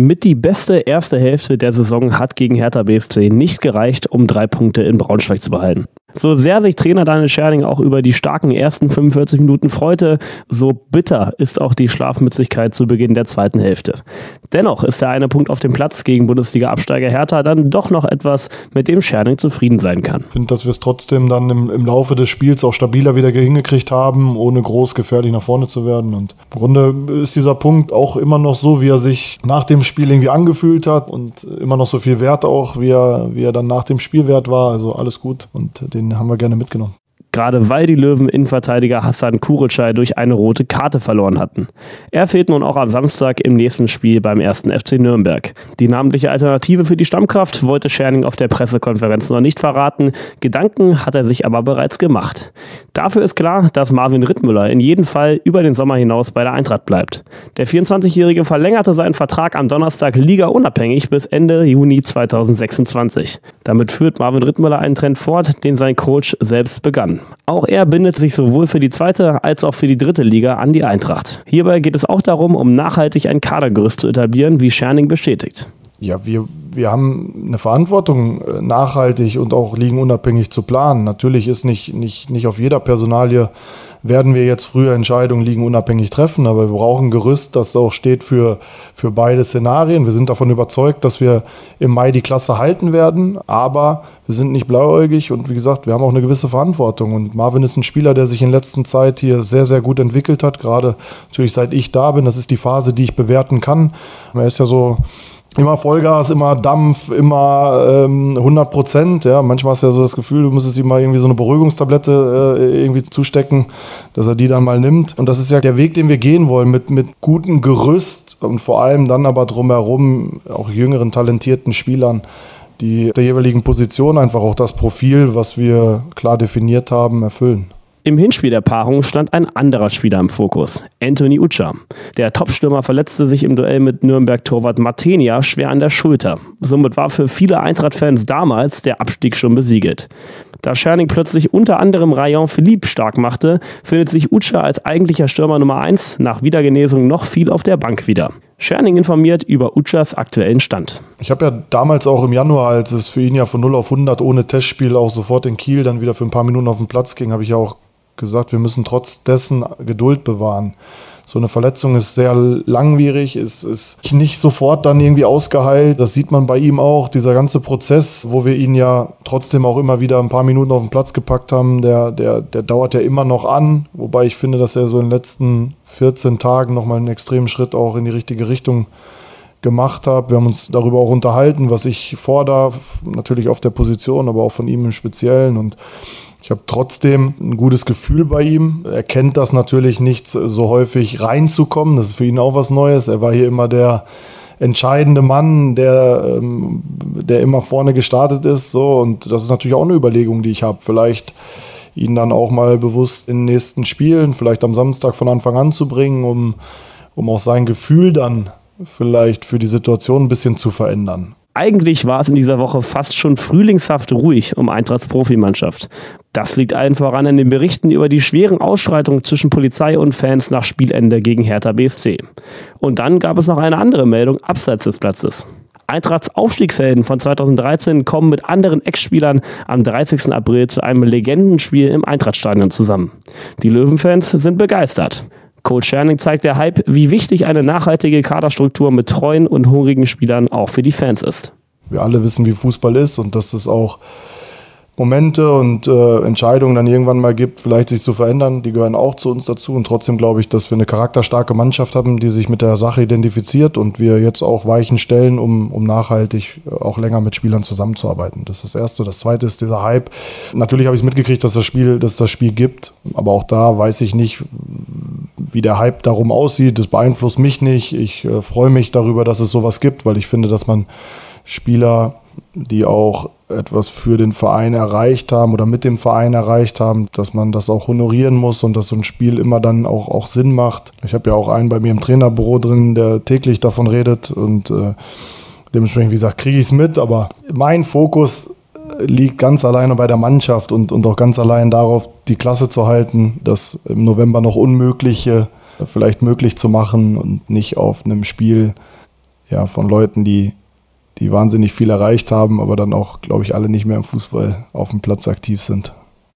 Mit die beste erste Hälfte der Saison hat gegen Hertha BSC nicht gereicht, um drei Punkte in Braunschweig zu behalten. So sehr sich Trainer Daniel Scherning auch über die starken ersten 45 Minuten freute, so bitter ist auch die Schlafmützigkeit zu Beginn der zweiten Hälfte. Dennoch ist der eine Punkt auf dem Platz gegen Bundesliga-Absteiger Hertha dann doch noch etwas, mit dem Scherning zufrieden sein kann. Ich finde, dass wir es trotzdem dann im, im, Laufe des Spiels auch stabiler wieder hingekriegt haben, ohne groß gefährlich nach vorne zu werden. Und im Grunde ist dieser Punkt auch immer noch so, wie er sich nach dem Spiel irgendwie angefühlt hat und immer noch so viel Wert auch, wie er, wie er dann nach dem Spiel wert war. Also alles gut und den haben wir gerne mitgenommen gerade weil die Löwen Innenverteidiger Hassan Kuritschei durch eine rote Karte verloren hatten. Er fehlt nun auch am Samstag im nächsten Spiel beim ersten FC Nürnberg. Die namentliche Alternative für die Stammkraft wollte Scherning auf der Pressekonferenz noch nicht verraten, Gedanken hat er sich aber bereits gemacht. Dafür ist klar, dass Marvin Rittmüller in jedem Fall über den Sommer hinaus bei der Eintracht bleibt. Der 24-Jährige verlängerte seinen Vertrag am Donnerstag Liga unabhängig bis Ende Juni 2026. Damit führt Marvin Rittmüller einen Trend fort, den sein Coach selbst begann. Auch er bindet sich sowohl für die zweite als auch für die dritte Liga an die Eintracht. Hierbei geht es auch darum, um nachhaltig ein Kadergerüst zu etablieren, wie Scherning bestätigt. Ja, wir, wir haben eine Verantwortung, äh, nachhaltig und auch liegenunabhängig zu planen. Natürlich ist nicht, nicht, nicht auf jeder Personalie werden wir jetzt früher Entscheidungen liegen unabhängig treffen, aber wir brauchen ein Gerüst, das auch steht für, für beide Szenarien. Wir sind davon überzeugt, dass wir im Mai die Klasse halten werden, aber wir sind nicht blauäugig und wie gesagt, wir haben auch eine gewisse Verantwortung. Und Marvin ist ein Spieler, der sich in letzter Zeit hier sehr, sehr gut entwickelt hat, gerade natürlich seit ich da bin. Das ist die Phase, die ich bewerten kann. Er ist ja so immer Vollgas, immer Dampf, immer ähm, 100 Prozent. Ja, manchmal hast du ja so das Gefühl, du müsstest ihm mal irgendwie so eine Beruhigungstablette äh, irgendwie zustecken, dass er die dann mal nimmt. Und das ist ja der Weg, den wir gehen wollen, mit, mit gutem Gerüst und vor allem dann aber drumherum auch jüngeren, talentierten Spielern, die der jeweiligen Position einfach auch das Profil, was wir klar definiert haben, erfüllen. Im Hinspiel der Paarung stand ein anderer Spieler im Fokus, Anthony Ucha. Der Topstürmer verletzte sich im Duell mit Nürnberg-Torwart Martenia schwer an der Schulter. Somit war für viele Eintracht-Fans damals der Abstieg schon besiegelt. Da Scherning plötzlich unter anderem Rayon Philippe stark machte, findet sich Ucha als eigentlicher Stürmer Nummer 1 nach Wiedergenesung noch viel auf der Bank wieder. Scherning informiert über Uchas aktuellen Stand. Ich habe ja damals auch im Januar, als es für ihn ja von 0 auf 100 ohne Testspiel auch sofort in Kiel dann wieder für ein paar Minuten auf den Platz ging, habe ich ja auch gesagt, wir müssen trotz dessen Geduld bewahren. So eine Verletzung ist sehr langwierig, ist, ist nicht sofort dann irgendwie ausgeheilt. Das sieht man bei ihm auch. Dieser ganze Prozess, wo wir ihn ja trotzdem auch immer wieder ein paar Minuten auf den Platz gepackt haben, der, der, der dauert ja immer noch an. Wobei ich finde, dass er so in den letzten 14 Tagen nochmal einen extremen Schritt auch in die richtige Richtung gemacht hat. Wir haben uns darüber auch unterhalten, was ich fordere, natürlich auf der Position, aber auch von ihm im Speziellen. Und ich habe trotzdem ein gutes Gefühl bei ihm. Er kennt das natürlich nicht so häufig reinzukommen. Das ist für ihn auch was Neues. Er war hier immer der entscheidende Mann, der, ähm, der immer vorne gestartet ist. So. Und das ist natürlich auch eine Überlegung, die ich habe. Vielleicht ihn dann auch mal bewusst in den nächsten Spielen, vielleicht am Samstag von Anfang an zu bringen, um, um auch sein Gefühl dann vielleicht für die Situation ein bisschen zu verändern. Eigentlich war es in dieser Woche fast schon frühlingshaft ruhig um Eintrachts Profimannschaft. Das liegt allen voran an den Berichten über die schweren Ausschreitungen zwischen Polizei und Fans nach Spielende gegen Hertha BSC. Und dann gab es noch eine andere Meldung abseits des Platzes. Eintrachts Aufstiegshelden von 2013 kommen mit anderen Ex-Spielern am 30. April zu einem Legendenspiel im Eintrachtstadion zusammen. Die Löwenfans sind begeistert. Coach Scherning zeigt der Hype, wie wichtig eine nachhaltige Kaderstruktur mit treuen und hungrigen Spielern auch für die Fans ist. Wir alle wissen, wie Fußball ist und dass es auch Momente und äh, Entscheidungen dann irgendwann mal gibt, vielleicht sich zu verändern. Die gehören auch zu uns dazu. Und trotzdem glaube ich, dass wir eine charakterstarke Mannschaft haben, die sich mit der Sache identifiziert und wir jetzt auch Weichen stellen, um, um nachhaltig auch länger mit Spielern zusammenzuarbeiten. Das ist das Erste. Das Zweite ist dieser Hype. Natürlich habe ich es mitgekriegt, dass das Spiel, dass das Spiel gibt. Aber auch da weiß ich nicht, wie der Hype darum aussieht. Das beeinflusst mich nicht. Ich äh, freue mich darüber, dass es sowas gibt, weil ich finde, dass man Spieler, die auch etwas für den Verein erreicht haben oder mit dem Verein erreicht haben, dass man das auch honorieren muss und dass so ein Spiel immer dann auch, auch Sinn macht. Ich habe ja auch einen bei mir im Trainerbüro drin, der täglich davon redet und äh, dementsprechend, wie gesagt, kriege ich es mit, aber mein Fokus liegt ganz alleine bei der Mannschaft und, und auch ganz allein darauf, die Klasse zu halten, das im November noch Unmögliche vielleicht möglich zu machen und nicht auf einem Spiel ja, von Leuten, die, die wahnsinnig viel erreicht haben, aber dann auch, glaube ich, alle nicht mehr im Fußball auf dem Platz aktiv sind.